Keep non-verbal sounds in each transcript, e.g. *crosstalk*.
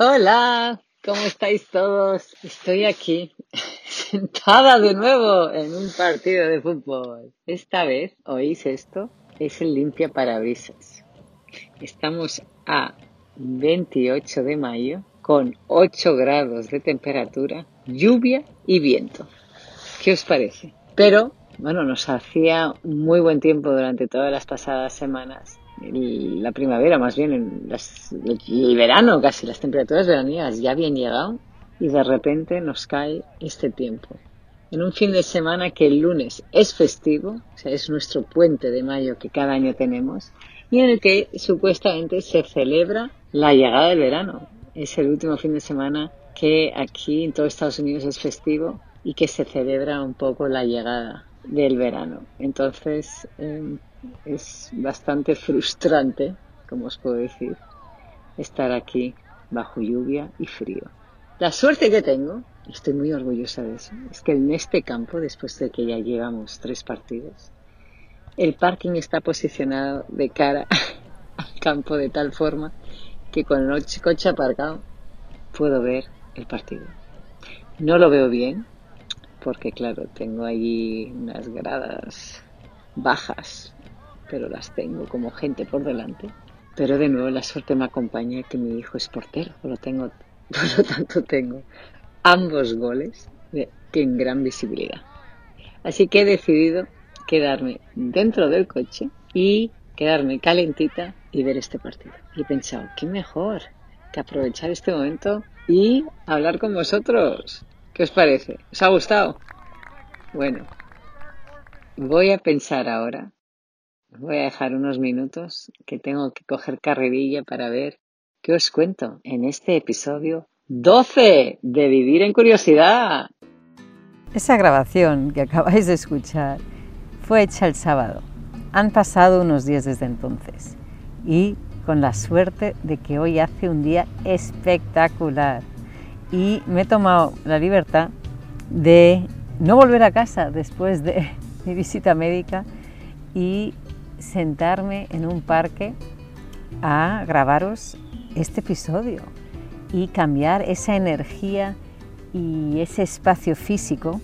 Hola, ¿cómo estáis todos? Estoy aquí, *laughs* sentada de nuevo en un partido de fútbol. Esta vez, ¿oís esto? Es el limpia parabrisas. Estamos a 28 de mayo con 8 grados de temperatura, lluvia y viento. ¿Qué os parece? Pero, bueno, nos hacía muy buen tiempo durante todas las pasadas semanas la primavera más bien, el verano casi, las temperaturas veraniegas ya habían llegado y de repente nos cae este tiempo. En un fin de semana que el lunes es festivo, o sea, es nuestro puente de mayo que cada año tenemos, y en el que supuestamente se celebra la llegada del verano. Es el último fin de semana que aquí en todo Estados Unidos es festivo y que se celebra un poco la llegada del verano. Entonces, em, es bastante frustrante, como os puedo decir, estar aquí bajo lluvia y frío. La suerte que tengo, estoy muy orgullosa de eso, es que en este campo, después de que ya llevamos tres partidos, el parking está posicionado de cara *laughs* al campo de tal forma que con el coche aparcado puedo ver el partido. No lo veo bien, porque claro, tengo allí unas gradas bajas pero las tengo como gente por delante. Pero de nuevo la suerte me acompaña que mi hijo es portero, por lo, tengo, *laughs* por lo tanto tengo ambos goles en gran visibilidad. Así que he decidido quedarme dentro del coche y quedarme calentita y ver este partido. Y he pensado, qué mejor que aprovechar este momento y hablar con vosotros. ¿Qué os parece? ¿Os ha gustado? Bueno, voy a pensar ahora voy a dejar unos minutos que tengo que coger carrerilla para ver qué os cuento en este episodio 12 de Vivir en Curiosidad. Esa grabación que acabáis de escuchar fue hecha el sábado. Han pasado unos días desde entonces y con la suerte de que hoy hace un día espectacular y me he tomado la libertad de no volver a casa después de *laughs* mi visita médica y sentarme en un parque a grabaros este episodio y cambiar esa energía y ese espacio físico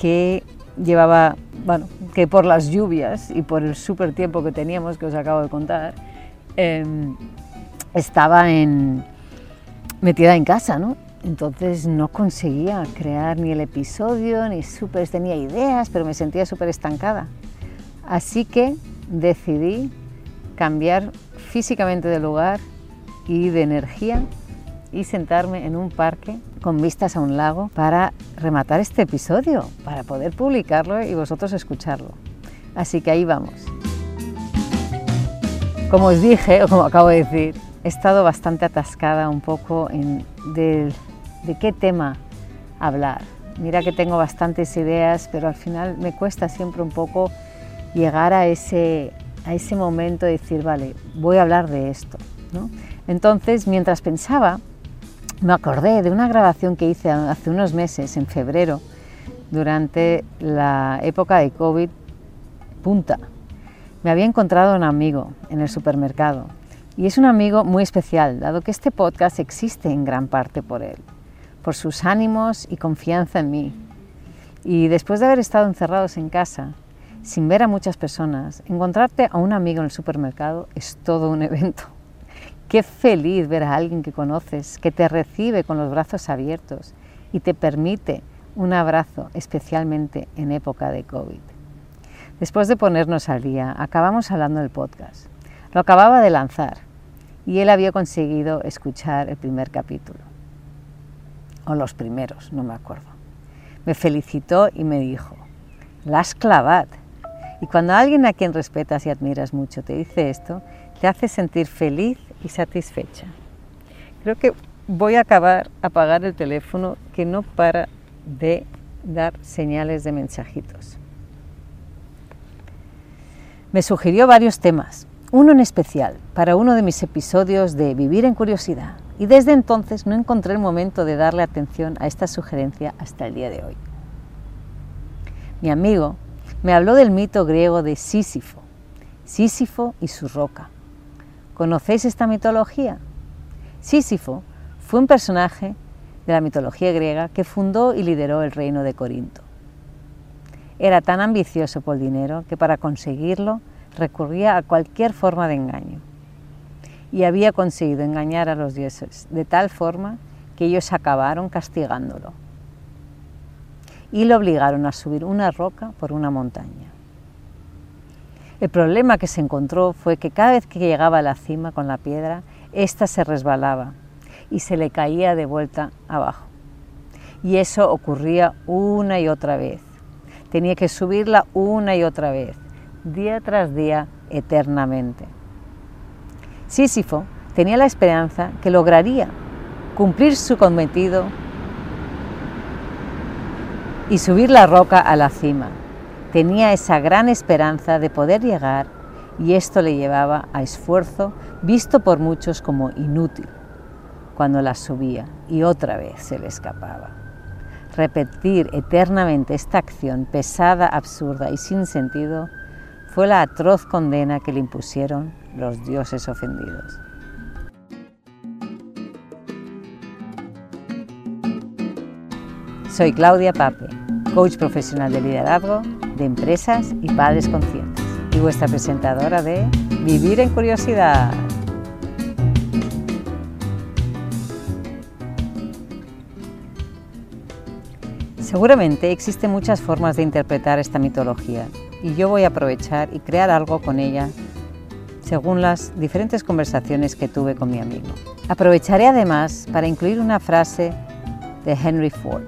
que llevaba, bueno, que por las lluvias y por el súper tiempo que teníamos, que os acabo de contar, em, estaba en, metida en casa, ¿no? Entonces no conseguía crear ni el episodio, ni súper, tenía ideas, pero me sentía súper estancada. Así que decidí cambiar físicamente de lugar y de energía y sentarme en un parque con vistas a un lago para rematar este episodio, para poder publicarlo y vosotros escucharlo. Así que ahí vamos. Como os dije, o como acabo de decir, he estado bastante atascada un poco en de, de qué tema hablar. Mira que tengo bastantes ideas, pero al final me cuesta siempre un poco llegar a ese, a ese momento de decir, vale, voy a hablar de esto. Entonces, mientras pensaba, me acordé de una grabación que hice hace unos meses, en febrero, durante la época de COVID punta. Me había encontrado un amigo en el supermercado y es un amigo muy especial, dado que este podcast existe en gran parte por él, por sus ánimos y confianza en mí. Y después de haber estado encerrados en casa, sin ver a muchas personas, encontrarte a un amigo en el supermercado es todo un *laughs* evento. Qué feliz ver a alguien que conoces, que te recibe con los brazos abiertos y te permite un abrazo, especialmente en época de COVID. Después de ponernos al día, acabamos hablando del podcast. Lo acababa de lanzar y él había conseguido escuchar el primer capítulo. O los primeros, no me acuerdo. Me felicitó y me dijo, las clavat, y cuando alguien a quien respetas y admiras mucho te dice esto, te hace sentir feliz y satisfecha. Creo que voy a acabar a apagar el teléfono que no para de dar señales de mensajitos. Me sugirió varios temas, uno en especial, para uno de mis episodios de Vivir en Curiosidad, y desde entonces no encontré el momento de darle atención a esta sugerencia hasta el día de hoy. Mi amigo me habló del mito griego de Sísifo, Sísifo y su roca. ¿Conocéis esta mitología? Sísifo Fue un personaje de la mitología griega que fundó y lideró el reino de Corinto. Era tan ambicioso por el dinero que para conseguirlo recurría a cualquier forma de engaño. Y había conseguido engañar a los dioses de tal forma que ellos acabaron castigándolo y lo obligaron a subir una roca por una montaña. El problema que se encontró fue que cada vez que llegaba a la cima con la piedra, ésta se resbalaba y se le caía de vuelta abajo. Y eso ocurría una y otra vez. Tenía que subirla una y otra vez, día tras día, eternamente. Sísifo tenía la esperanza que lograría cumplir su cometido y subir la roca a la cima. Tenía esa gran esperanza de poder llegar y esto le llevaba a esfuerzo visto por muchos como inútil cuando la subía y otra vez se le escapaba. Repetir eternamente esta acción pesada, absurda y sin sentido fue la atroz condena que le impusieron los dioses ofendidos. Soy Claudia Pape, coach profesional de liderazgo de empresas y padres conscientes y vuestra presentadora de Vivir en Curiosidad. Seguramente existen muchas formas de interpretar esta mitología y yo voy a aprovechar y crear algo con ella según las diferentes conversaciones que tuve con mi amigo. Aprovecharé además para incluir una frase de Henry Ford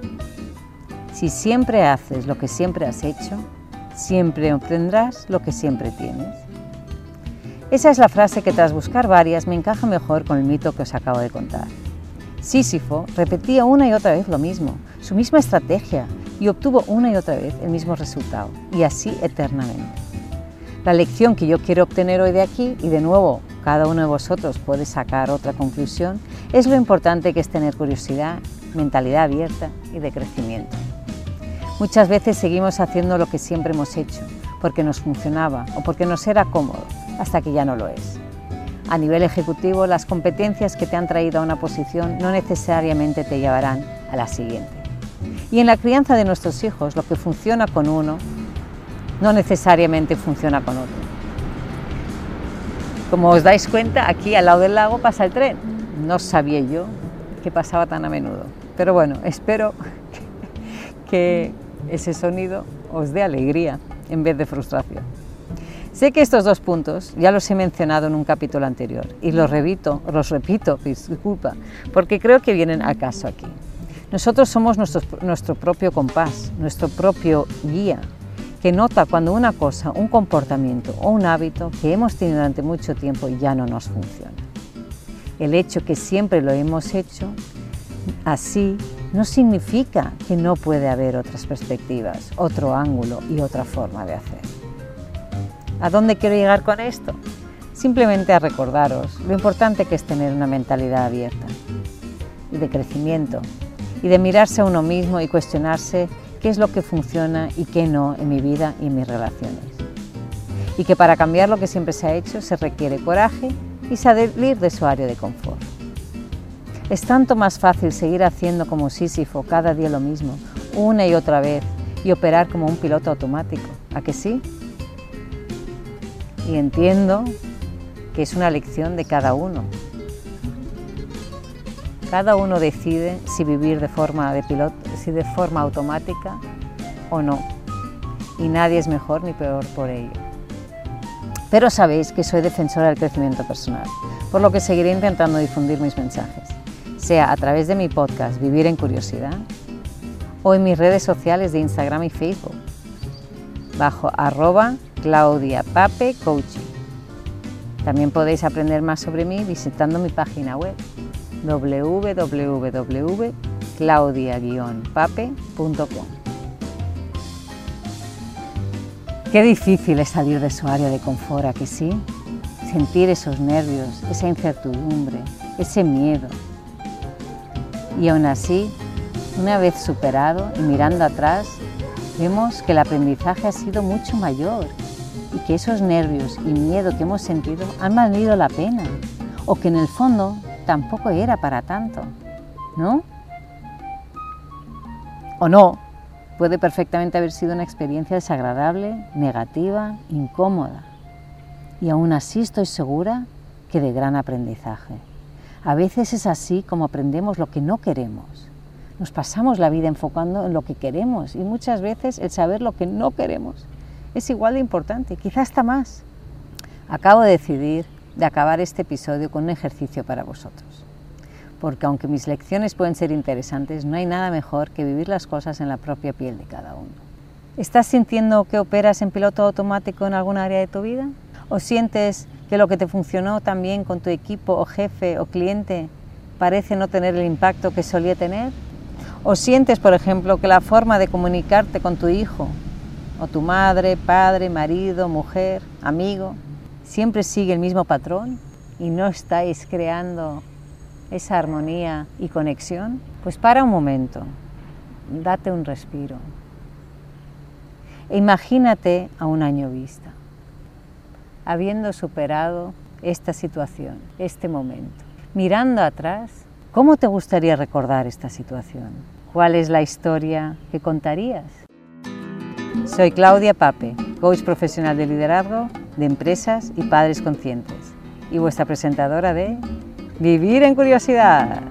si siempre haces lo que siempre has hecho, siempre obtendrás lo que siempre tienes. Esa es la frase que tras buscar varias me encaja mejor con el mito que os acabo de contar. Sísifo repetía una y otra vez lo mismo, su misma estrategia, y obtuvo una y otra vez el mismo resultado, y así eternamente. La lección que yo quiero obtener hoy de aquí, y de nuevo cada uno de vosotros puede sacar otra conclusión, es lo importante que es tener curiosidad, mentalidad abierta y de crecimiento. Muchas veces seguimos haciendo lo que siempre hemos hecho, porque nos funcionaba o porque nos era cómodo, hasta que ya no lo es. A nivel ejecutivo, las competencias que te han traído a una posición no necesariamente te llevarán a la siguiente. Y en la crianza de nuestros hijos, lo que funciona con uno no necesariamente funciona con otro. Como os dais cuenta, aquí al lado del lago pasa el tren. No sabía yo que pasaba tan a menudo. Pero bueno, espero *laughs* que ese sonido os dé alegría en vez de frustración. Sé que estos dos puntos ya los he mencionado en un capítulo anterior y los repito, los repito, disculpa, porque creo que vienen al caso aquí. Nosotros somos nuestro propio compás, nuestro propio guía, que nota cuando una cosa, un comportamiento o un hábito que hemos tenido durante mucho tiempo ya no nos funciona. El hecho que siempre lo hemos hecho así no significa que no puede haber otras perspectivas, otro ángulo y otra forma de hacer. ¿A dónde quiero llegar con esto? Simplemente a recordaros lo importante que es tener una mentalidad abierta y de crecimiento y de mirarse a uno mismo y cuestionarse qué es lo que funciona y qué no en mi vida y en mis relaciones. Y que para cambiar lo que siempre se ha hecho se requiere coraje y salir de su área de confort. Es tanto más fácil seguir haciendo como Sísifo cada día lo mismo, una y otra vez, y operar como un piloto automático. ¿A que sí? Y entiendo que es una lección de cada uno. Cada uno decide si vivir de forma de piloto, si de forma automática o no. Y nadie es mejor ni peor por ello. Pero sabéis que soy defensora del crecimiento personal, por lo que seguiré intentando difundir mis mensajes sea a través de mi podcast Vivir en Curiosidad o en mis redes sociales de Instagram y Facebook, bajo arroba Claudia Pape Coaching. También podéis aprender más sobre mí visitando mi página web www.claudia-pape.com. Qué difícil es salir de su área de confort, ¿a que sí? Sentir esos nervios, esa incertidumbre, ese miedo, y aún así, una vez superado y mirando atrás, vemos que el aprendizaje ha sido mucho mayor y que esos nervios y miedo que hemos sentido han valido la pena o que en el fondo tampoco era para tanto. ¿no? O no, puede perfectamente haber sido una experiencia desagradable, negativa, incómoda. Y aún así estoy segura que de gran aprendizaje. A veces es así como aprendemos lo que no queremos. Nos pasamos la vida enfocando en lo que queremos y muchas veces el saber lo que no queremos es igual de importante, quizás hasta más. Acabo de decidir de acabar este episodio con un ejercicio para vosotros. Porque aunque mis lecciones pueden ser interesantes, no hay nada mejor que vivir las cosas en la propia piel de cada uno. ¿Estás sintiendo que operas en piloto automático en algún área de tu vida? ¿O sientes que lo que te funcionó tan bien con tu equipo o jefe o cliente parece no tener el impacto que solía tener? ¿O sientes, por ejemplo, que la forma de comunicarte con tu hijo o tu madre, padre, marido, mujer, amigo, siempre sigue el mismo patrón y no estáis creando esa armonía y conexión? Pues para un momento, date un respiro. E imagínate a un año vista, habiendo superado esta situación, este momento. Mirando atrás, ¿cómo te gustaría recordar esta situación? ¿Cuál es la historia que contarías? Soy Claudia Pape, coach profesional de liderazgo de empresas y padres conscientes y vuestra presentadora de Vivir en Curiosidad.